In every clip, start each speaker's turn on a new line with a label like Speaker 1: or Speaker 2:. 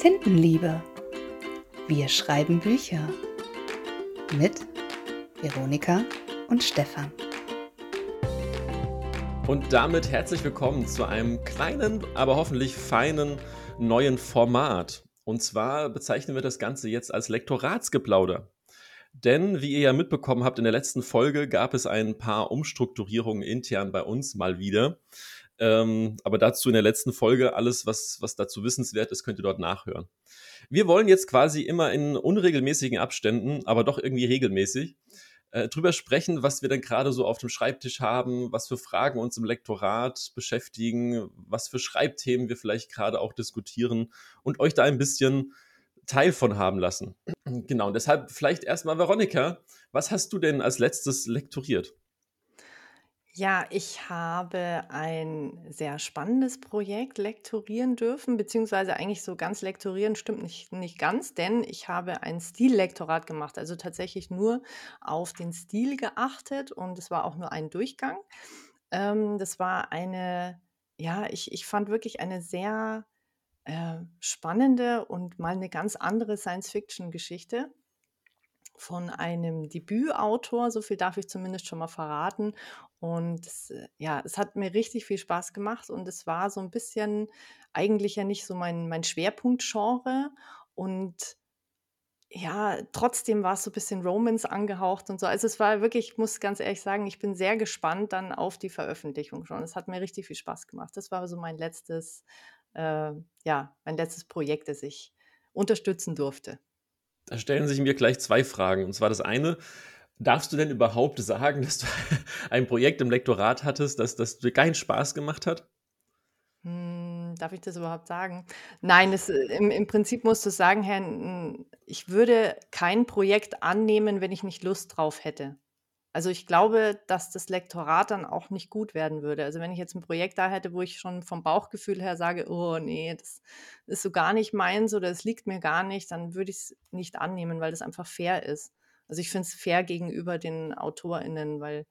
Speaker 1: Tintenliebe. Wir schreiben Bücher. Mit Veronika und Stefan.
Speaker 2: Und damit herzlich willkommen zu einem kleinen, aber hoffentlich feinen neuen Format. Und zwar bezeichnen wir das Ganze jetzt als Lektoratsgeplauder. Denn wie ihr ja mitbekommen habt, in der letzten Folge gab es ein paar Umstrukturierungen intern bei uns mal wieder. Ähm, aber dazu in der letzten Folge alles, was, was dazu wissenswert ist, könnt ihr dort nachhören. Wir wollen jetzt quasi immer in unregelmäßigen Abständen, aber doch irgendwie regelmäßig, äh, drüber sprechen, was wir denn gerade so auf dem Schreibtisch haben, was für Fragen uns im Lektorat beschäftigen, was für Schreibthemen wir vielleicht gerade auch diskutieren und euch da ein bisschen Teil von haben lassen. Genau, und deshalb vielleicht erstmal Veronika, was hast du denn als letztes lektoriert?
Speaker 3: Ja, ich habe ein sehr spannendes Projekt lektorieren dürfen, beziehungsweise eigentlich so ganz lektorieren stimmt nicht, nicht ganz, denn ich habe ein Stillektorat gemacht, also tatsächlich nur auf den Stil geachtet und es war auch nur ein Durchgang. Ähm, das war eine, ja, ich, ich fand wirklich eine sehr äh, spannende und mal eine ganz andere Science-Fiction-Geschichte von einem Debütautor, so viel darf ich zumindest schon mal verraten. Und es, äh, ja, es hat mir richtig viel Spaß gemacht und es war so ein bisschen eigentlich ja nicht so mein, mein Schwerpunktgenre. Und ja, trotzdem war es so ein bisschen Romance angehaucht und so. Also es war wirklich, ich muss ganz ehrlich sagen, ich bin sehr gespannt dann auf die Veröffentlichung schon. Es hat mir richtig viel Spaß gemacht. Das war so mein letztes, äh, ja, mein letztes Projekt, das ich unterstützen durfte.
Speaker 2: Da stellen sich mir gleich zwei Fragen. Und zwar das eine, darfst du denn überhaupt sagen, dass du ein Projekt im Lektorat hattest, das, das dir keinen Spaß gemacht hat?
Speaker 3: Hm, darf ich das überhaupt sagen? Nein, es, äh, im, im Prinzip musst du sagen, Herr, ich würde kein Projekt annehmen, wenn ich nicht Lust drauf hätte. Also ich glaube, dass das Lektorat dann auch nicht gut werden würde. Also wenn ich jetzt ein Projekt da hätte, wo ich schon vom Bauchgefühl her sage, oh nee, das ist so gar nicht meins oder es liegt mir gar nicht, dann würde ich es nicht annehmen, weil das einfach fair ist. Also ich finde es fair gegenüber den AutorInnen, weil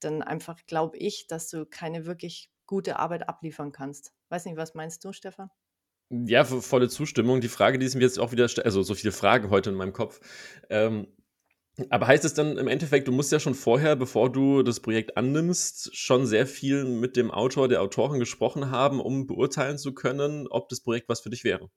Speaker 3: dann einfach glaube ich, dass du keine wirklich gute Arbeit abliefern kannst. Weiß nicht, was meinst du, Stefan?
Speaker 2: Ja, volle Zustimmung. Die Frage, die ist mir jetzt auch wieder, also so viele Fragen heute in meinem Kopf. Ähm, aber heißt es dann im Endeffekt, du musst ja schon vorher, bevor du das Projekt annimmst, schon sehr viel mit dem Autor, der Autorin gesprochen haben, um beurteilen zu können, ob das Projekt was für dich wäre?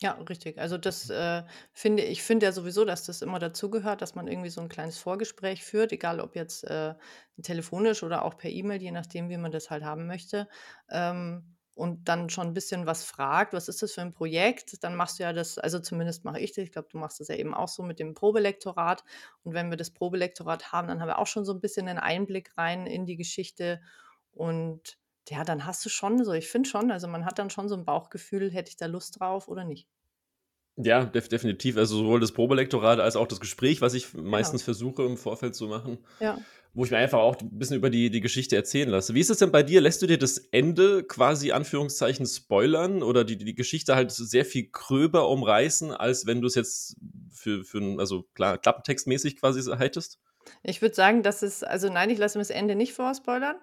Speaker 3: Ja, richtig. Also das äh, finde ich finde ja sowieso, dass das immer dazugehört, dass man irgendwie so ein kleines Vorgespräch führt, egal ob jetzt äh, telefonisch oder auch per E-Mail, je nachdem, wie man das halt haben möchte. Ähm, und dann schon ein bisschen was fragt, was ist das für ein Projekt, dann machst du ja das, also zumindest mache ich das, ich glaube, du machst das ja eben auch so mit dem Probelektorat. Und wenn wir das Probelektorat haben, dann haben wir auch schon so ein bisschen einen Einblick rein in die Geschichte. Und ja, dann hast du schon so, ich finde schon, also man hat dann schon so ein Bauchgefühl, hätte ich da Lust drauf oder nicht.
Speaker 2: Ja, def definitiv. Also sowohl das Probelektorat als auch das Gespräch, was ich meistens genau. versuche im Vorfeld zu machen. Ja wo ich mir einfach auch ein bisschen über die, die Geschichte erzählen lasse. Wie ist es denn bei dir? Lässt du dir das Ende quasi Anführungszeichen spoilern oder die, die Geschichte halt sehr viel gröber umreißen, als wenn du es jetzt für, für also klar, klappentextmäßig quasi hättest?
Speaker 3: Ich würde sagen, dass es, also nein, ich lasse mir das Ende nicht vorspoilern.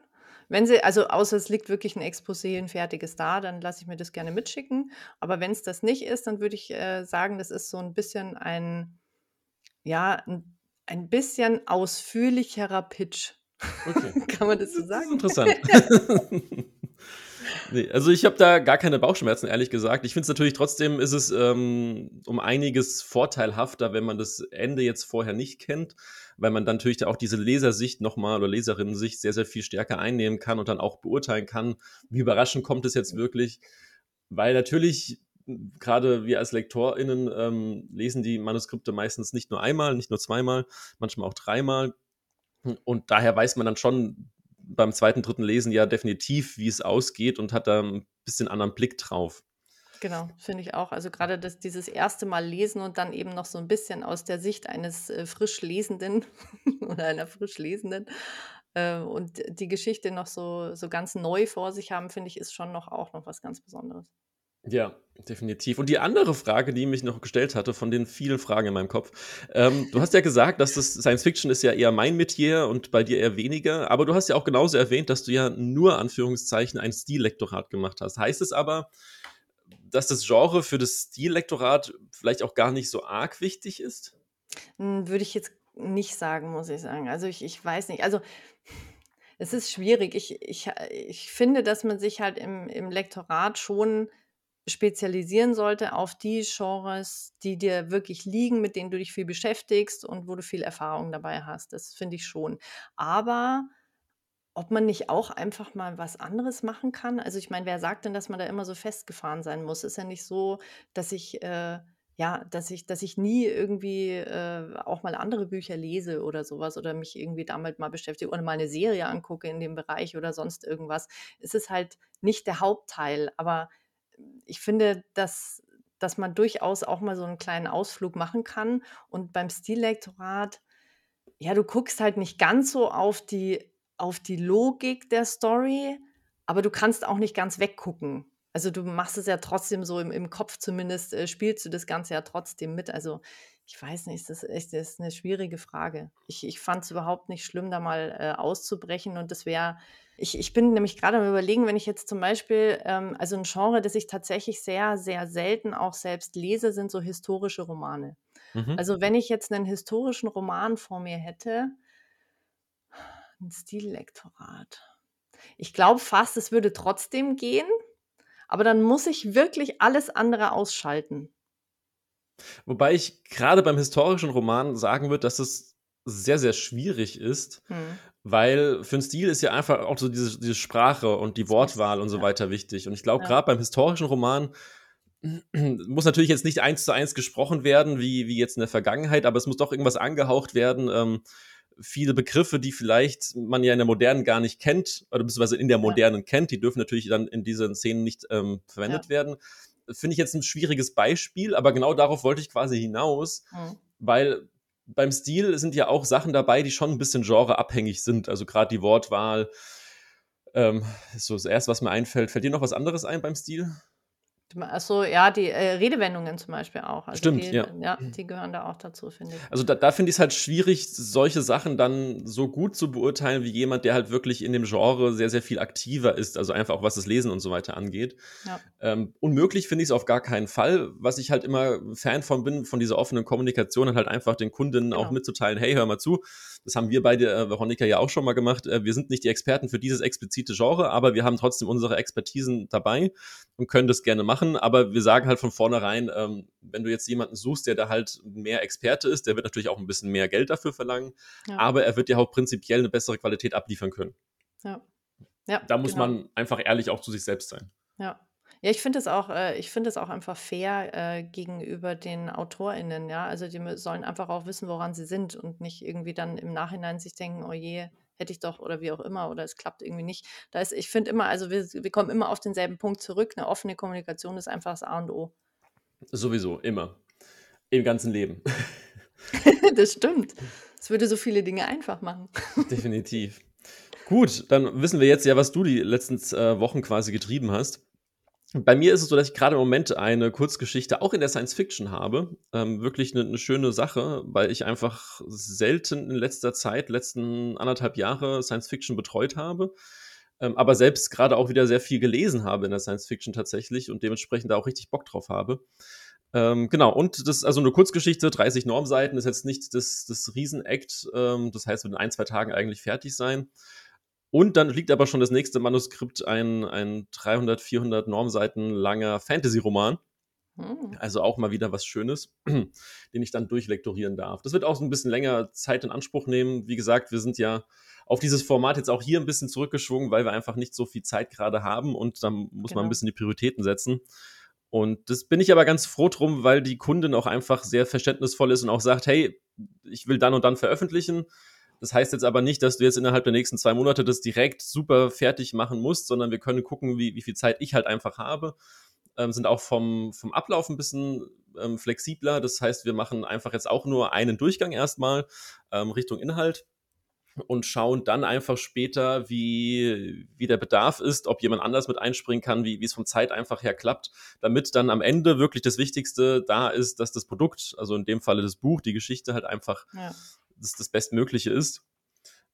Speaker 3: Wenn sie, also außer es liegt wirklich ein Exposé, ein fertiges da, dann lasse ich mir das gerne mitschicken. Aber wenn es das nicht ist, dann würde ich äh, sagen, das ist so ein bisschen ein, ja, ein ein bisschen ausführlicherer Pitch. Okay. Kann man das so sagen?
Speaker 2: Das ist interessant. nee, also ich habe da gar keine Bauchschmerzen, ehrlich gesagt. Ich finde es natürlich trotzdem, ist es ähm, um einiges vorteilhafter, wenn man das Ende jetzt vorher nicht kennt, weil man dann natürlich auch diese Lesersicht nochmal oder Leserinnensicht sehr, sehr viel stärker einnehmen kann und dann auch beurteilen kann, wie überraschend kommt es jetzt wirklich. Weil natürlich gerade wir als LektorInnen ähm, lesen die Manuskripte meistens nicht nur einmal, nicht nur zweimal, manchmal auch dreimal. Und daher weiß man dann schon beim zweiten, dritten Lesen ja definitiv, wie es ausgeht und hat da ein bisschen anderen Blick drauf.
Speaker 3: Genau, finde ich auch. Also gerade das, dieses erste Mal lesen und dann eben noch so ein bisschen aus der Sicht eines äh, frisch Lesenden oder einer frisch Lesenden äh, und die Geschichte noch so, so ganz neu vor sich haben, finde ich, ist schon noch auch noch was ganz Besonderes.
Speaker 2: Ja, definitiv. Und die andere Frage, die mich noch gestellt hatte, von den vielen Fragen in meinem Kopf. Ähm, du hast ja gesagt, dass das Science Fiction ist ja eher mein Metier und bei dir eher weniger. Aber du hast ja auch genauso erwähnt, dass du ja nur Anführungszeichen ein Stillektorat gemacht hast. Heißt es aber, dass das Genre für das Stillektorat vielleicht auch gar nicht so arg wichtig ist?
Speaker 3: Hm, würde ich jetzt nicht sagen, muss ich sagen. Also ich, ich weiß nicht. Also es ist schwierig. Ich, ich, ich finde, dass man sich halt im, im Lektorat schon spezialisieren sollte auf die Genres, die dir wirklich liegen, mit denen du dich viel beschäftigst und wo du viel Erfahrung dabei hast. Das finde ich schon. Aber ob man nicht auch einfach mal was anderes machen kann? Also ich meine, wer sagt denn, dass man da immer so festgefahren sein muss? Ist ja nicht so, dass ich äh, ja, dass ich, dass ich nie irgendwie äh, auch mal andere Bücher lese oder sowas oder mich irgendwie damit mal beschäftige oder mal eine Serie angucke in dem Bereich oder sonst irgendwas. Es ist halt nicht der Hauptteil, aber ich finde, dass, dass man durchaus auch mal so einen kleinen Ausflug machen kann. Und beim Stillektorat, ja, du guckst halt nicht ganz so auf die, auf die Logik der Story, aber du kannst auch nicht ganz weggucken. Also du machst es ja trotzdem so im, im Kopf zumindest, äh, spielst du das Ganze ja trotzdem mit. Also ich weiß nicht, das ist das ist eine schwierige Frage. Ich, ich fand es überhaupt nicht schlimm, da mal äh, auszubrechen und das wäre, ich, ich bin nämlich gerade am überlegen, wenn ich jetzt zum Beispiel, ähm, also ein Genre, das ich tatsächlich sehr, sehr selten auch selbst lese, sind so historische Romane.
Speaker 2: Mhm.
Speaker 3: Also wenn ich jetzt einen historischen Roman vor mir hätte, ein Stillektorat. Ich glaube fast, es würde trotzdem gehen, aber dann muss ich wirklich alles andere ausschalten.
Speaker 2: Wobei ich gerade beim historischen Roman sagen würde, dass es sehr, sehr schwierig ist,
Speaker 3: Hm.
Speaker 2: weil für einen Stil ist ja einfach auch so diese, diese Sprache und die Wortwahl und so
Speaker 3: ja.
Speaker 2: weiter wichtig. Und ich glaube,
Speaker 3: Ja.
Speaker 2: gerade beim historischen Roman muss natürlich jetzt nicht eins zu eins gesprochen werden, wie, wie jetzt in der Vergangenheit, aber es muss doch irgendwas angehaucht werden. Ähm, viele Begriffe, die vielleicht man ja in der Modernen gar nicht kennt, oder beziehungsweise in der
Speaker 3: Ja.
Speaker 2: Modernen kennt, die dürfen natürlich dann in diesen Szenen nicht ähm, verwendet
Speaker 3: Ja.
Speaker 2: werden. Finde ich jetzt ein schwieriges Beispiel, aber genau darauf wollte ich quasi hinaus,
Speaker 3: Hm.
Speaker 2: weil beim Stil sind ja auch Sachen dabei, die schon ein bisschen genreabhängig sind. Also gerade die Wortwahl. Ähm, ist so das erste, was mir einfällt. Fällt dir noch was anderes ein beim Stil?
Speaker 3: Achso, ja, die äh, Redewendungen zum Beispiel auch. Also
Speaker 2: Stimmt,
Speaker 3: die,
Speaker 2: ja.
Speaker 3: ja. Die gehören da auch dazu, finde ich.
Speaker 2: Also da, da finde ich es halt schwierig, solche Sachen dann so gut zu beurteilen wie jemand, der halt wirklich in dem Genre sehr, sehr viel aktiver ist. Also einfach auch was das Lesen und so weiter angeht.
Speaker 3: Ja.
Speaker 2: Ähm, unmöglich finde ich es auf gar keinen Fall. Was ich halt immer Fan von bin, von dieser offenen Kommunikation, halt einfach den Kundinnen auch
Speaker 3: Genau.
Speaker 2: mitzuteilen, hey, hör mal zu, das haben wir beide, äh, Veronika, ja auch schon mal gemacht. Äh, wir sind nicht die Experten für dieses explizite Genre, aber wir haben trotzdem unsere Expertisen dabei und können das gerne machen. Aber wir sagen halt von vornherein, ähm, wenn du jetzt jemanden suchst, der da halt mehr Experte ist, der wird natürlich auch ein bisschen mehr Geld dafür verlangen,
Speaker 3: Ja.
Speaker 2: aber er wird dir auch prinzipiell eine bessere Qualität abliefern können.
Speaker 3: ja. ja
Speaker 2: Da muss
Speaker 3: genau.
Speaker 2: man einfach ehrlich auch zu sich selbst sein.
Speaker 3: Ja. Ja, ich finde es auch, äh, ich finde es auch einfach fair äh, gegenüber den AutorInnen, ja. Also die sollen einfach auch wissen, woran sie sind und nicht irgendwie dann im Nachhinein sich denken, oh je, hätte ich doch oder wie auch immer oder es klappt irgendwie nicht. Da ist, ich finde immer, also wir, wir kommen immer auf denselben Punkt zurück. Eine offene Kommunikation ist einfach das A und O.
Speaker 2: Sowieso, immer. Im ganzen Leben.
Speaker 3: das stimmt. Es würde so viele Dinge einfach machen.
Speaker 2: Definitiv. Gut, dann wissen wir jetzt ja, was du die letzten äh, Wochen quasi getrieben hast. Bei mir ist es so, dass ich gerade im Moment eine Kurzgeschichte auch in der Science Fiction habe. Ähm, wirklich eine, eine schöne Sache, weil ich einfach selten in letzter Zeit, letzten anderthalb Jahre Science Fiction betreut habe. Ähm, aber selbst gerade auch wieder sehr viel gelesen habe in der Science Fiction tatsächlich und dementsprechend da auch richtig Bock drauf habe. Ähm, genau, und das ist also eine Kurzgeschichte, 30 Normseiten, ist jetzt nicht das, das Riesen-Act. Ähm, das heißt, wird in ein, zwei Tagen eigentlich fertig sein. Und dann liegt aber schon das nächste Manuskript, ein, ein 300, 400 Normseiten langer Fantasy-Roman.
Speaker 3: Hm.
Speaker 2: Also auch mal wieder was Schönes, den ich dann durchlektorieren darf. Das wird auch so ein bisschen länger Zeit in Anspruch nehmen. Wie gesagt, wir sind ja auf dieses Format jetzt auch hier ein bisschen zurückgeschwungen, weil wir einfach nicht so viel Zeit gerade haben und dann muss man ein
Speaker 3: Genau.
Speaker 2: bisschen die Prioritäten setzen. Und das bin ich aber ganz froh drum, weil die Kundin auch einfach sehr verständnisvoll ist und auch sagt, hey, ich will dann und dann veröffentlichen. Das heißt jetzt aber nicht, dass du jetzt innerhalb der nächsten zwei Monate das direkt super fertig machen musst, sondern wir können gucken, wie, wie viel Zeit ich halt einfach habe. Ähm, sind auch vom, vom Ablauf ein bisschen ähm, flexibler. Das heißt, wir machen einfach jetzt auch nur einen Durchgang erstmal ähm, Richtung Inhalt und schauen dann einfach später, wie, wie der Bedarf ist, ob jemand anders mit einspringen kann, wie, wie es von Zeit einfach her klappt, damit dann am Ende wirklich das Wichtigste da ist, dass das Produkt, also in dem Falle das Buch, die Geschichte halt einfach
Speaker 3: Ja.
Speaker 2: Das, das Bestmögliche ist.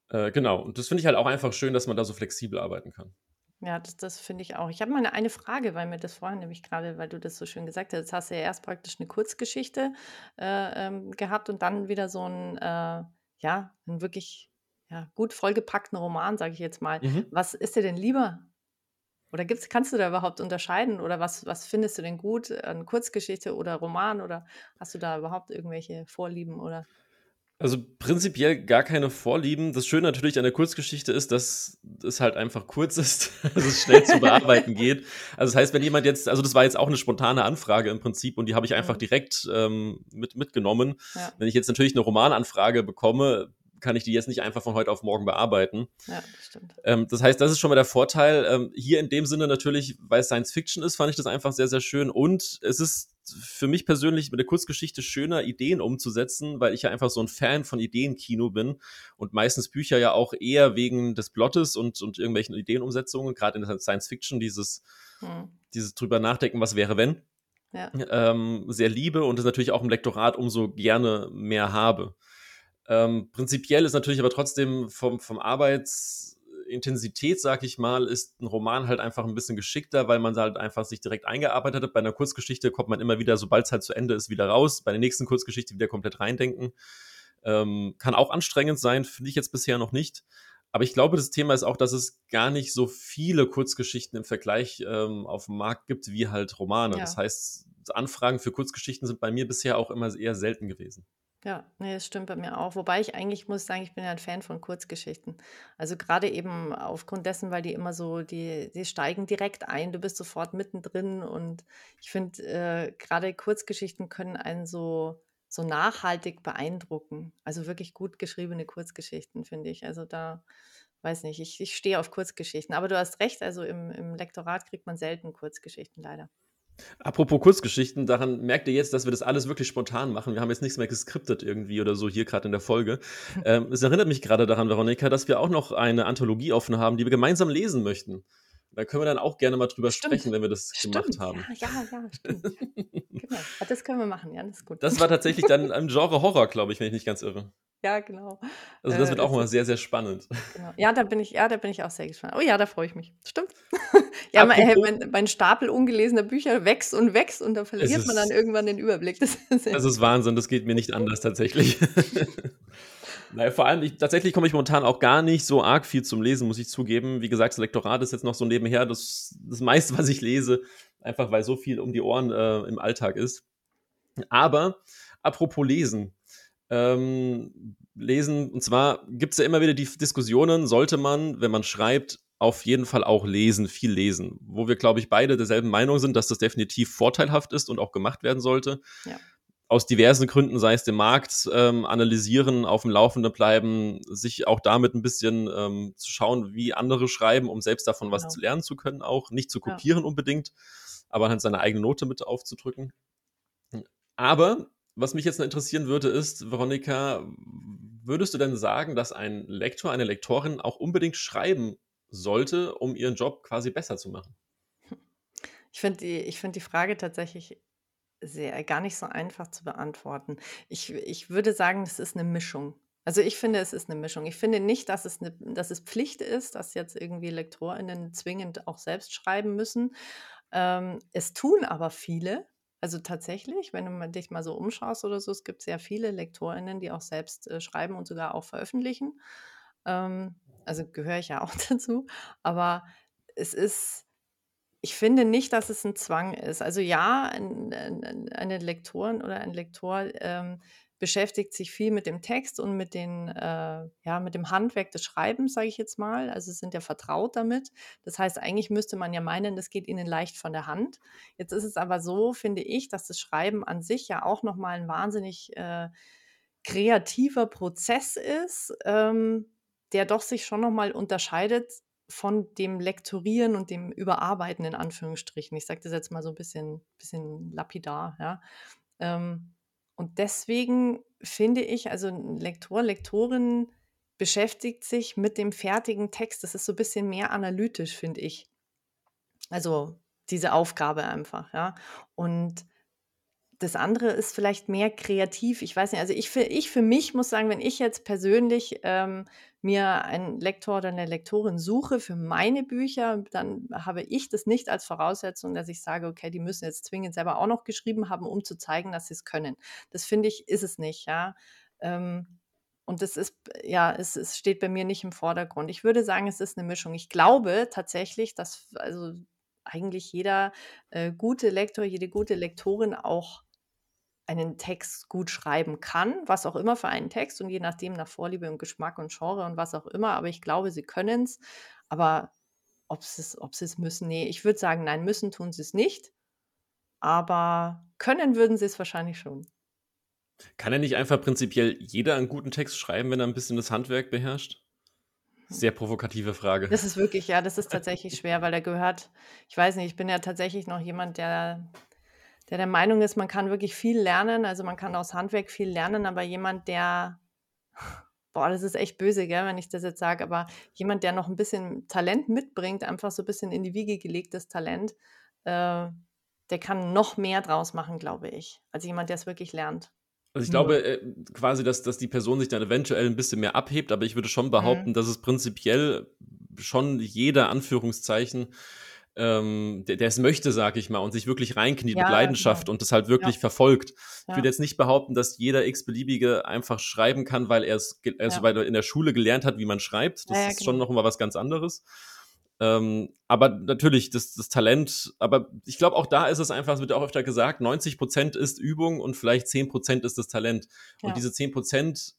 Speaker 2: Äh, genau, und das finde ich halt auch einfach schön, dass man da so flexibel arbeiten kann.
Speaker 3: Ja, das das finde ich auch. Ich habe mal 'ne eine Frage, weil mir das vorhin nämlich gerade, weil du das so schön gesagt hast. Jetzt hast du ja erst praktisch eine Kurzgeschichte, äh, ähm, gehabt und dann wieder so ein äh, ja, 'n wirklich, ja, gut vollgepackten Roman, sage ich jetzt mal.
Speaker 2: Mhm.
Speaker 3: Was ist dir denn lieber? Oder gibt's kannst du da überhaupt unterscheiden oder was was findest du denn gut an Kurzgeschichte oder Roman oder hast du da überhaupt irgendwelche Vorlieben oder
Speaker 2: Also, prinzipiell gar keine Vorlieben. Das Schöne natürlich an der Kurzgeschichte ist, dass es halt einfach kurz ist, dass es schnell zu bearbeiten geht. Also, das heißt, wenn jemand jetzt also, das war jetzt auch eine spontane Anfrage im Prinzip und die habe ich einfach
Speaker 3: Mhm.
Speaker 2: direkt, ähm, mit mitgenommen.
Speaker 3: Ja,
Speaker 2: Wenn ich jetzt natürlich eine Romananfrage bekomme, kann ich die jetzt nicht einfach von heute auf morgen bearbeiten.
Speaker 3: ja, das stimmt.
Speaker 2: Ähm, das heißt, das ist schon mal der Vorteil. Ähm, hier in dem Sinne natürlich, weil es Science Fiction ist, fand ich das einfach sehr, sehr schön. Und es ist für mich persönlich mit der Kurzgeschichte schöner, Ideen umzusetzen, weil ich ja einfach so ein Fan von Ideenkino bin und meistens Bücher ja auch eher wegen des Plottes und, und irgendwelchen Ideenumsetzungen, gerade in der Science Fiction, dieses,
Speaker 3: Mhm.
Speaker 2: dieses drüber nachdenken, was wäre, wenn,
Speaker 3: Ja,
Speaker 2: ähm, sehr liebe und das natürlich auch im Lektorat umso gerne mehr habe. Ähm, prinzipiell ist natürlich aber trotzdem vom, vom Arbeitsintensität, sag ich mal, ist ein Roman halt einfach ein bisschen geschickter, weil man halt einfach sich direkt eingearbeitet hat. Bei einer Kurzgeschichte kommt man immer wieder, sobald es halt zu Ende ist, wieder raus. Bei der nächsten Kurzgeschichte wieder komplett reindenken. Ähm, kann auch anstrengend sein, finde ich jetzt bisher noch nicht. Aber ich glaube, das Thema ist auch, dass es gar nicht so viele Kurzgeschichten im Vergleich ähm, auf dem Markt gibt wie halt Romane. Das
Speaker 3: ja.
Speaker 2: heißt, Anfragen für Kurzgeschichten sind bei mir bisher auch immer eher selten gewesen.
Speaker 3: Ja, ne, das stimmt bei mir auch. Wobei ich eigentlich muss sagen, ich bin ja ein Fan von Kurzgeschichten. Also gerade eben aufgrund dessen, weil die immer so, die, die steigen direkt ein, du bist sofort mittendrin und ich finde, äh, gerade Kurzgeschichten können einen so, so nachhaltig beeindrucken. Also wirklich gut geschriebene Kurzgeschichten, finde ich. Also da, weiß nicht, ich, ich stehe auf Kurzgeschichten. Aber du hast recht, also im, im Lektorat kriegt man selten Kurzgeschichten, leider.
Speaker 2: Apropos Kurzgeschichten, daran merkt ihr jetzt, dass wir das alles wirklich spontan machen. Wir haben jetzt nichts mehr geskriptet irgendwie oder so hier gerade in der Folge. Ähm, es erinnert mich gerade daran, Veronika, dass wir auch noch eine Anthologie offen haben, die wir gemeinsam lesen möchten. Da können wir dann auch gerne mal drüber
Speaker 3: Stimmt,
Speaker 2: sprechen, wenn wir das gemacht
Speaker 3: stimmt,
Speaker 2: haben.
Speaker 3: ja, ja, ja, stimmt. Genau. Das können wir machen, ja, das ist gut.
Speaker 2: Das war tatsächlich dann im Genre Horror, glaube ich, wenn ich nicht ganz irre.
Speaker 3: Ja, genau.
Speaker 2: Also das
Speaker 3: Äh,
Speaker 2: wird auch
Speaker 3: das
Speaker 2: mal sehr, sehr spannend.
Speaker 3: genau. Ja, da bin ich, ja, da bin ich auch sehr gespannt. Oh ja, da freue ich mich. Stimmt. Ja, mein, äh,
Speaker 2: Apropos,
Speaker 3: mein, mein Stapel ungelesener Bücher wächst und wächst und da verliert man dann
Speaker 2: ist,
Speaker 3: irgendwann den Überblick. Das ist
Speaker 2: es ist Wahnsinn, das geht mir nicht anders tatsächlich. Naja, vor allem, ich, tatsächlich komme ich momentan auch gar nicht so arg viel zum Lesen, muss ich zugeben. Wie gesagt, das Lektorat ist jetzt noch so nebenher das, das meiste, was ich lese, einfach weil so viel um die Ohren äh, im Alltag ist. Aber apropos Lesen. Ähm, lesen, und zwar gibt es ja immer wieder die Diskussionen, sollte man, wenn man schreibt, auf jeden Fall auch lesen, viel lesen. Wo wir, glaube ich, beide derselben Meinung sind, dass das definitiv vorteilhaft ist und auch gemacht werden sollte.
Speaker 3: ja,
Speaker 2: Aus diversen Gründen, sei es den Markt ähm, analysieren, auf dem Laufenden bleiben, sich auch damit ein bisschen ähm, zu schauen, wie andere schreiben, um selbst davon was
Speaker 3: genau.
Speaker 2: zu lernen zu können, auch nicht zu
Speaker 3: Ja.
Speaker 2: kopieren unbedingt, aber halt seine eigene Note mit aufzudrücken. Aber was mich jetzt noch interessieren würde, ist, Veronika, würdest du denn sagen, dass ein Lektor, eine Lektorin auch unbedingt schreiben sollte, um ihren Job quasi besser zu machen?
Speaker 3: Ich finde die, find die Frage tatsächlich sehr, gar nicht so einfach zu beantworten. Ich, ich würde sagen, es ist eine Mischung. Also ich finde, es ist eine Mischung. Ich finde nicht, dass es, eine, dass es Pflicht ist, dass jetzt irgendwie LektorInnen zwingend auch selbst schreiben müssen. Ähm, es tun aber viele. Also tatsächlich, wenn du dich mal so umschaust oder so, es gibt sehr viele LektorInnen, die auch selbst äh, schreiben und sogar auch veröffentlichen. Ähm, also gehöre ich ja auch dazu. Aber es ist, ich finde nicht, dass es ein Zwang ist. Also ja, ein, ein, ein- eine Lektorin oder ein Lektor ähm, beschäftigt sich viel mit dem Text und mit, den, äh, ja, mit dem Handwerk des Schreibens, sage ich jetzt mal. Also sind ja vertraut damit. Das heißt, eigentlich müsste man ja meinen, das geht ihnen leicht von der Hand. Jetzt ist es aber so, finde ich, dass das Schreiben an sich ja auch nochmal ein wahnsinnig äh, kreativer Prozess ist, ähm, der doch sich schon nochmal unterscheidet von dem Lektorieren und dem Überarbeiten in Anführungsstrichen. Ich sage das jetzt mal so ein bisschen, bisschen lapidar, ja. Ähm, und deswegen finde ich, also ein Lektor, Lektorin beschäftigt sich mit dem fertigen Text. Das ist so ein bisschen mehr analytisch, finde ich. Also diese Aufgabe einfach, ja. Und das andere ist vielleicht mehr kreativ. Ich weiß nicht, also ich für, ich für mich muss sagen, wenn ich jetzt persönlich ähm, mir einen Lektor oder eine Lektorin suche für meine Bücher, dann habe ich das nicht als Voraussetzung, dass ich sage, okay, die müssen jetzt zwingend selber auch noch geschrieben haben, um zu zeigen, dass sie es können. Das finde ich, ist es nicht, ja. Ähm, und das ist, ja, es, es steht bei mir nicht im Vordergrund. Ich würde sagen, es ist eine Mischung. Ich glaube tatsächlich, dass also eigentlich jeder äh, gute Lektor, jede gute Lektorin auch einen Text gut schreiben kann, was auch immer für einen Text und je nachdem nach Vorliebe und Geschmack und Genre und was auch immer. Aber ich glaube, sie können es. Aber ob sie es, ob sie es müssen, nee, ich würde sagen, nein, müssen tun sie es nicht. Aber können würden sie es wahrscheinlich schon.
Speaker 2: Kann er nicht einfach prinzipiell jeder einen guten Text schreiben, wenn er ein bisschen das Handwerk beherrscht? Hm. Sehr provokative Frage.
Speaker 3: Das ist wirklich, ja, das ist tatsächlich schwer, weil er gehört, ich weiß nicht, ich bin ja tatsächlich noch jemand, der der der Meinung ist, man kann wirklich viel lernen. Also man kann aus Handwerk viel lernen, aber jemand, der, boah, das ist echt böse, gell, wenn ich das jetzt sage, aber jemand, der noch ein bisschen Talent mitbringt, einfach so ein bisschen in die Wiege gelegtes Talent, äh, der kann noch mehr draus machen, glaube ich, als jemand, der es wirklich lernt.
Speaker 2: Also ich glaube äh, quasi, dass, dass die Person sich dann eventuell ein bisschen mehr abhebt, aber ich würde schon behaupten, mhm. dass es prinzipiell schon jeder Anführungszeichen ähm, der, der es möchte, sag ich mal, und sich wirklich reinkniet ja, mit Leidenschaft genau. und das halt wirklich ja. verfolgt. Ich würde jetzt nicht behaupten, dass jeder x-beliebige einfach schreiben kann, weil er es also weil er in der Schule gelernt hat, wie man schreibt. Das ist genau. schon noch mal was ganz anderes. Ähm, aber natürlich, das, das Talent, aber ich glaube, auch da ist es einfach, es wird auch öfter gesagt, 90 Prozent ist Übung und vielleicht 10 Prozent ist das Talent. Und diese 10 Prozent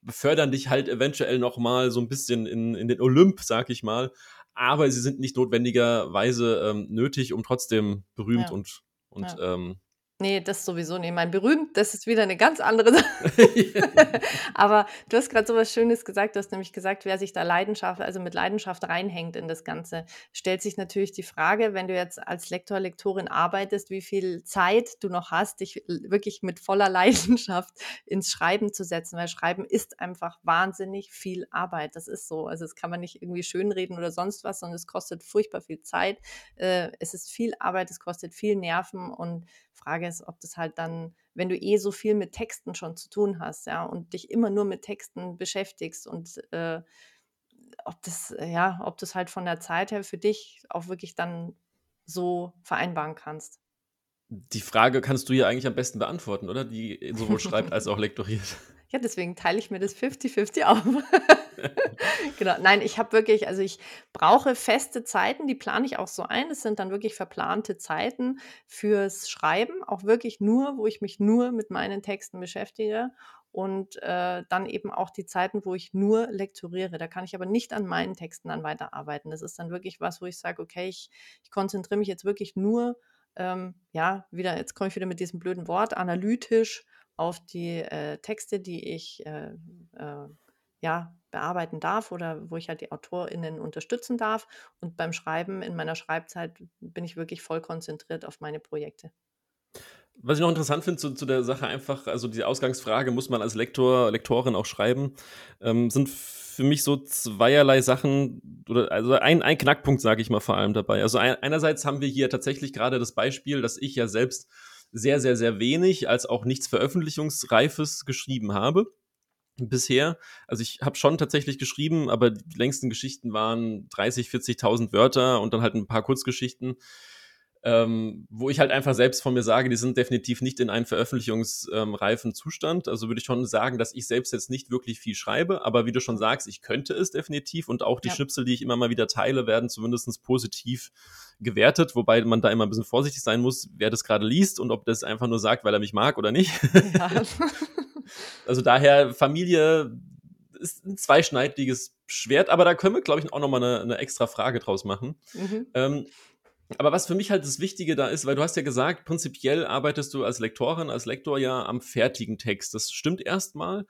Speaker 2: befördern dich halt eventuell noch mal so ein bisschen in, in den Olymp, sag ich mal aber sie sind nicht notwendigerweise ähm, nötig, um trotzdem berühmt ja. und, und ja. ähm,
Speaker 3: Nee, das sowieso nicht. Mein berühmt, das ist wieder eine ganz andere Sache. Aber du hast gerade so was Schönes gesagt. Du hast nämlich gesagt, wer sich da Leidenschaft, also mit Leidenschaft reinhängt in das Ganze, stellt sich natürlich die Frage, wenn du jetzt als Lektor, Lektorin arbeitest, wie viel Zeit du noch hast, dich wirklich mit voller Leidenschaft ins Schreiben zu setzen. Weil Schreiben ist einfach wahnsinnig viel Arbeit. Das ist so. Also das kann man nicht irgendwie schönreden oder sonst was, sondern es kostet furchtbar viel Zeit. Äh, es ist viel Arbeit, es kostet viel Nerven und Frage ist, ob das halt dann, wenn du eh so viel mit Texten schon zu tun hast, ja, und dich immer nur mit Texten beschäftigst und äh, ob das, ja, ob das halt von der Zeit her für dich auch wirklich dann so vereinbaren kannst.
Speaker 2: Die Frage kannst du ja eigentlich am besten beantworten, oder? Die sowohl schreibt als auch lektoriert.
Speaker 3: Ja, deswegen teile ich mir das 50-50 auf. genau. Nein, ich habe wirklich, also ich brauche feste Zeiten, die plane ich auch so ein. Es sind dann wirklich verplante Zeiten fürs Schreiben, auch wirklich nur, wo ich mich nur mit meinen Texten beschäftige. Und äh, dann eben auch die Zeiten, wo ich nur lektoriere. Da kann ich aber nicht an meinen Texten dann weiterarbeiten. Das ist dann wirklich was, wo ich sage, okay, ich, ich konzentriere mich jetzt wirklich nur, ähm, ja, wieder, jetzt komme ich wieder mit diesem blöden Wort, analytisch auf die äh, Texte, die ich äh, äh, ja, bearbeiten darf oder wo ich halt die AutorInnen unterstützen darf. Und beim Schreiben in meiner Schreibzeit bin ich wirklich voll konzentriert auf meine Projekte.
Speaker 2: Was ich noch interessant finde zu, zu, der Sache einfach, also die Ausgangsfrage, muss man als Lektor, Lektorin auch schreiben, ähm, sind für mich so zweierlei Sachen, oder also ein, ein Knackpunkt, sage ich mal vor allem dabei. Also ein, einerseits haben wir hier tatsächlich gerade das Beispiel, dass ich ja selbst sehr, sehr, sehr wenig als auch nichts Veröffentlichungsreifes geschrieben habe bisher. Also ich habe schon tatsächlich geschrieben, aber die längsten Geschichten waren 30, 40.000 Wörter und dann halt ein paar Kurzgeschichten ähm, wo ich halt einfach selbst von mir sage, die sind definitiv nicht in einem veröffentlichungsreifen ähm, Zustand. Also würde ich schon sagen, dass ich selbst jetzt nicht wirklich viel schreibe, aber wie du schon sagst, ich könnte es definitiv und auch die ja. Schnipsel, die ich immer mal wieder teile, werden zumindest positiv gewertet, wobei man da immer ein bisschen vorsichtig sein muss, wer das gerade liest und ob das einfach nur sagt, weil er mich mag oder nicht. Ja. also daher Familie ist ein zweischneidiges Schwert, aber da können wir, glaube ich, auch nochmal eine, eine extra Frage draus machen. Mhm. Ähm, aber was für mich halt das Wichtige da ist, weil du hast ja gesagt, prinzipiell arbeitest du als Lektorin, als Lektor ja am fertigen Text. Das stimmt erstmal.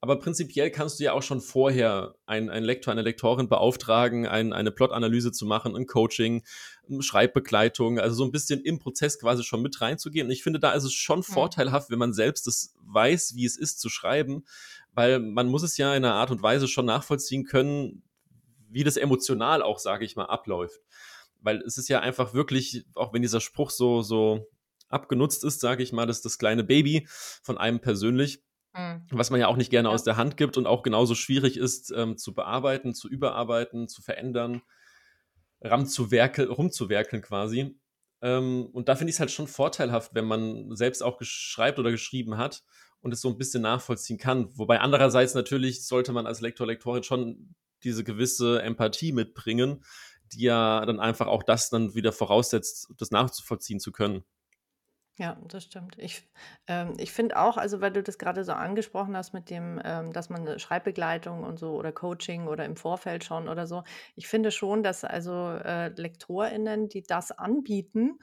Speaker 2: Aber prinzipiell kannst du ja auch schon vorher einen, einen Lektor, eine Lektorin beauftragen, ein, eine Plotanalyse zu machen, ein Coaching, Schreibbegleitung, also so ein bisschen im Prozess quasi schon mit reinzugehen. Und ich finde, da ist es schon vorteilhaft, wenn man selbst das weiß, wie es ist zu schreiben, weil man muss es ja in einer Art und Weise schon nachvollziehen können, wie das emotional auch, sage ich mal, abläuft weil es ist ja einfach wirklich, auch wenn dieser Spruch so, so abgenutzt ist, sage ich mal, das ist das kleine Baby von einem persönlich, mhm. was man ja auch nicht gerne ja. aus der Hand gibt und auch genauso schwierig ist ähm, zu bearbeiten, zu überarbeiten, zu verändern, rumzuwerkeln quasi. Ähm, und da finde ich es halt schon vorteilhaft, wenn man selbst auch schreibt oder geschrieben hat und es so ein bisschen nachvollziehen kann. Wobei andererseits natürlich sollte man als Lektor, Lektorin schon diese gewisse Empathie mitbringen, die ja dann einfach auch das dann wieder voraussetzt, das nachzuvollziehen zu können.
Speaker 3: Ja, das stimmt. Ich, ähm, ich finde auch, also weil du das gerade so angesprochen hast mit dem, ähm, dass man eine Schreibbegleitung und so oder Coaching oder im Vorfeld schon oder so. Ich finde schon, dass also äh, LektorInnen, die das anbieten,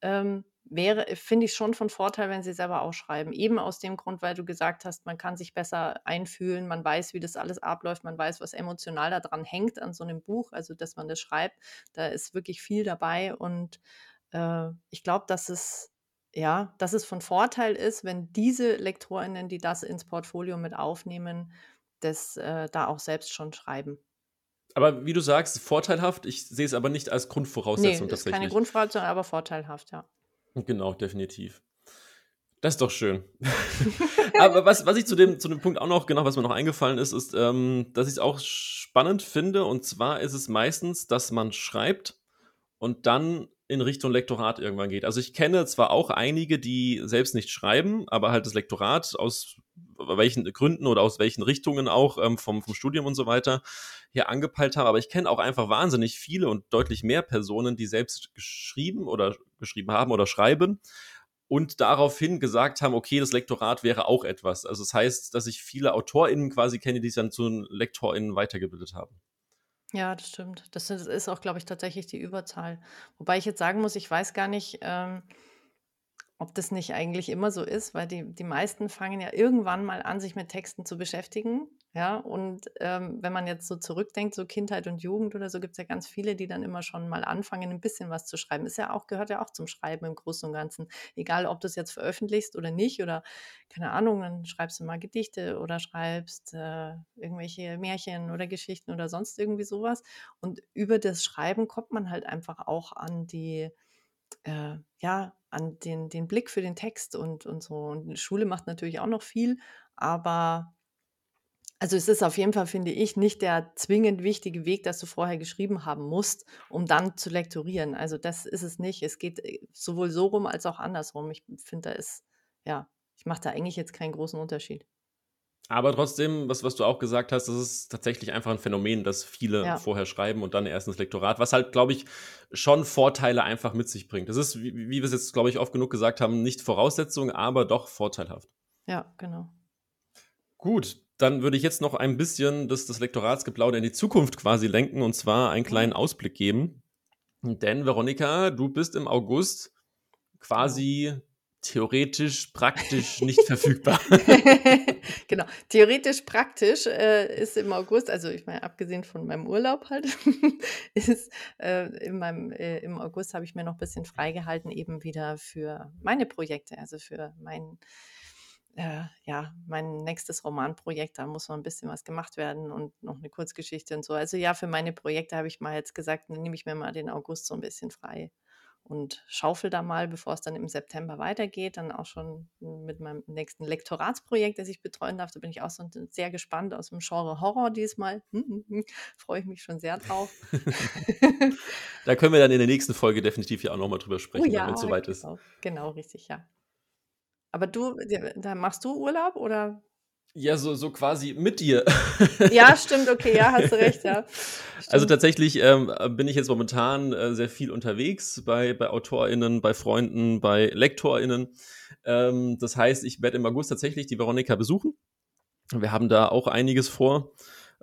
Speaker 3: ähm, wäre, finde ich schon von Vorteil, wenn sie selber auch schreiben. Eben aus dem Grund, weil du gesagt hast, man kann sich besser einfühlen, man weiß, wie das alles abläuft, man weiß, was emotional daran hängt an so einem Buch, also dass man das schreibt. Da ist wirklich viel dabei und äh, ich glaube, dass es ja, dass es von Vorteil ist, wenn diese LektorInnen, die das ins Portfolio mit aufnehmen, das äh, da auch selbst schon schreiben.
Speaker 2: Aber wie du sagst, vorteilhaft, ich sehe es aber nicht als Grundvoraussetzung
Speaker 3: nee, tatsächlich. Ist keine Grundvoraussetzung, aber vorteilhaft, ja.
Speaker 2: Genau, definitiv. Das ist doch schön. aber was, was ich zu dem, zu dem Punkt auch noch, genau, was mir noch eingefallen ist, ist, ähm, dass ich es auch spannend finde. Und zwar ist es meistens, dass man schreibt und dann in Richtung Lektorat irgendwann geht. Also ich kenne zwar auch einige, die selbst nicht schreiben, aber halt das Lektorat aus welchen Gründen oder aus welchen Richtungen auch ähm, vom, vom Studium und so weiter hier angepeilt haben. Aber ich kenne auch einfach wahnsinnig viele und deutlich mehr Personen, die selbst geschrieben oder geschrieben haben oder schreiben und daraufhin gesagt haben, okay, das Lektorat wäre auch etwas. Also das heißt, dass ich viele AutorInnen quasi kenne, die sich dann zu LektorInnen weitergebildet haben.
Speaker 3: Ja, das stimmt. Das ist auch, glaube ich, tatsächlich die Überzahl. Wobei ich jetzt sagen muss, ich weiß gar nicht, ähm, ob das nicht eigentlich immer so ist, weil die, die meisten fangen ja irgendwann mal an, sich mit Texten zu beschäftigen. Ja, und ähm, wenn man jetzt so zurückdenkt, so Kindheit und Jugend oder so, gibt es ja ganz viele, die dann immer schon mal anfangen, ein bisschen was zu schreiben. Ist ja auch, gehört ja auch zum Schreiben im Großen und Ganzen. Egal, ob du es jetzt veröffentlichst oder nicht, oder keine Ahnung, dann schreibst du mal Gedichte oder schreibst äh, irgendwelche Märchen oder Geschichten oder sonst irgendwie sowas. Und über das Schreiben kommt man halt einfach auch an die äh, ja, an den, den Blick für den Text und, und so. Und Schule macht natürlich auch noch viel, aber also es ist auf jeden Fall, finde ich, nicht der zwingend wichtige Weg, dass du vorher geschrieben haben musst, um dann zu lektorieren. Also das ist es nicht. Es geht äh, sowohl so rum als auch andersrum. Ich finde, da ist, ja, ich mache da eigentlich jetzt keinen großen Unterschied.
Speaker 2: Aber trotzdem, was, was du auch gesagt hast, das ist tatsächlich einfach ein Phänomen, dass viele ja. vorher schreiben und dann erst ins Lektorat, was halt, glaube ich, schon Vorteile einfach mit sich bringt. Das ist, wie, wie wir es jetzt, glaube ich, oft genug gesagt haben, nicht Voraussetzung, aber doch vorteilhaft.
Speaker 3: Ja, genau.
Speaker 2: Gut, dann würde ich jetzt noch ein bisschen das, das Lektoratsgeplauder in die Zukunft quasi lenken und zwar einen kleinen Ausblick geben. Denn, Veronika, du bist im August quasi theoretisch, praktisch nicht verfügbar.
Speaker 3: genau, theoretisch, praktisch äh, ist im August, also ich meine, abgesehen von meinem Urlaub halt, ist äh, in meinem, äh, im August habe ich mir noch ein bisschen freigehalten, eben wieder für meine Projekte, also für mein äh, ja, mein nächstes Romanprojekt, da muss noch ein bisschen was gemacht werden und noch eine Kurzgeschichte und so. Also ja, für meine Projekte habe ich mal jetzt gesagt, nehme ich mir mal den August so ein bisschen frei und schaufel da mal, bevor es dann im September weitergeht. Dann auch schon mit meinem nächsten Lektoratsprojekt, das ich betreuen darf. Da bin ich auch so sehr gespannt aus dem Genre Horror diesmal. Freue ich mich schon sehr drauf.
Speaker 2: da können wir dann in der nächsten Folge definitiv ja auch nochmal drüber oh sprechen, oh ja, wenn es soweit
Speaker 3: genau. ist. Genau, richtig, ja. Aber du, da machst du Urlaub oder
Speaker 2: ja, so, so quasi mit dir.
Speaker 3: Ja, stimmt, okay, ja, hast du recht, ja.
Speaker 2: Stimmt. Also tatsächlich ähm, bin ich jetzt momentan äh, sehr viel unterwegs bei, bei AutorInnen, bei Freunden, bei LektorInnen. Ähm, das heißt, ich werde im August tatsächlich die Veronika besuchen. Wir haben da auch einiges vor,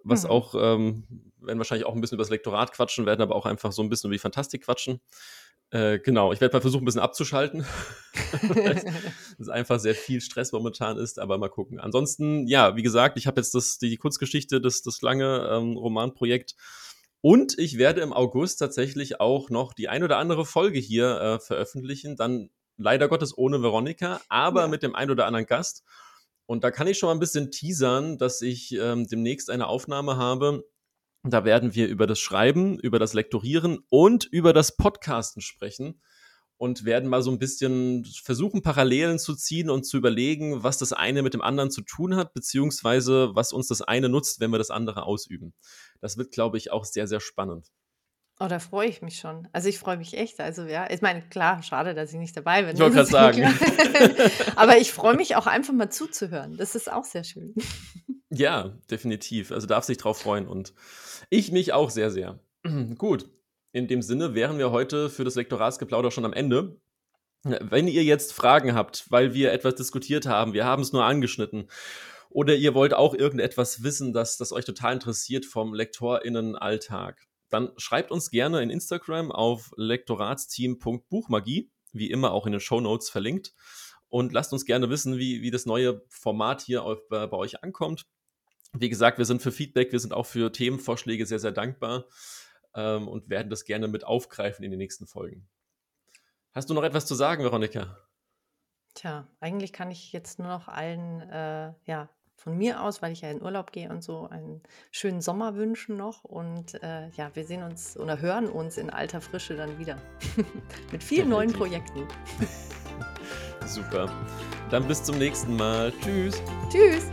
Speaker 2: was mhm. auch, ähm, werden wahrscheinlich auch ein bisschen über das Lektorat quatschen, werden aber auch einfach so ein bisschen über die Fantastik quatschen. Äh, genau, ich werde mal versuchen, ein bisschen abzuschalten. weil es einfach sehr viel Stress momentan ist, aber mal gucken. Ansonsten, ja, wie gesagt, ich habe jetzt das, die Kurzgeschichte, das, das lange ähm, Romanprojekt. Und ich werde im August tatsächlich auch noch die ein oder andere Folge hier äh, veröffentlichen. Dann leider Gottes ohne Veronika, aber ja. mit dem ein oder anderen Gast. Und da kann ich schon mal ein bisschen teasern, dass ich ähm, demnächst eine Aufnahme habe da werden wir über das Schreiben, über das Lektorieren und über das Podcasten sprechen. und werden mal so ein bisschen versuchen, Parallelen zu ziehen und zu überlegen, was das eine mit dem anderen zu tun hat, beziehungsweise was uns das eine nutzt, wenn wir das andere ausüben. Das wird, glaube ich, auch sehr, sehr spannend.
Speaker 3: Oh, da freue ich mich schon. Also ich freue mich echt. Also ja, ich meine, klar, schade, dass ich nicht dabei bin.
Speaker 2: Ich wollte gerade sagen.
Speaker 3: Aber ich freue mich auch einfach mal zuzuhören. Das ist auch sehr schön.
Speaker 2: Ja, definitiv. Also darf sich drauf freuen und ich mich auch sehr, sehr. Gut. In dem Sinne wären wir heute für das Lektoratsgeplauder schon am Ende. Wenn ihr jetzt Fragen habt, weil wir etwas diskutiert haben, wir haben es nur angeschnitten, oder ihr wollt auch irgendetwas wissen, das, das euch total interessiert vom LektorInnen-Alltag, dann schreibt uns gerne in Instagram auf lektoratsteam.buchmagie, wie immer auch in den Show Notes verlinkt. Und lasst uns gerne wissen, wie, wie das neue Format hier auf, bei, bei euch ankommt. Wie gesagt, wir sind für Feedback, wir sind auch für Themenvorschläge sehr, sehr dankbar ähm, und werden das gerne mit aufgreifen in den nächsten Folgen. Hast du noch etwas zu sagen, Veronika?
Speaker 3: Tja, eigentlich kann ich jetzt nur noch allen äh, ja, von mir aus, weil ich ja in Urlaub gehe und so, einen schönen Sommer wünschen noch. Und äh, ja, wir sehen uns oder hören uns in alter Frische dann wieder. Mit vielen neuen Projekten.
Speaker 2: Super. Dann bis zum nächsten Mal. Tschüss.
Speaker 3: Tschüss.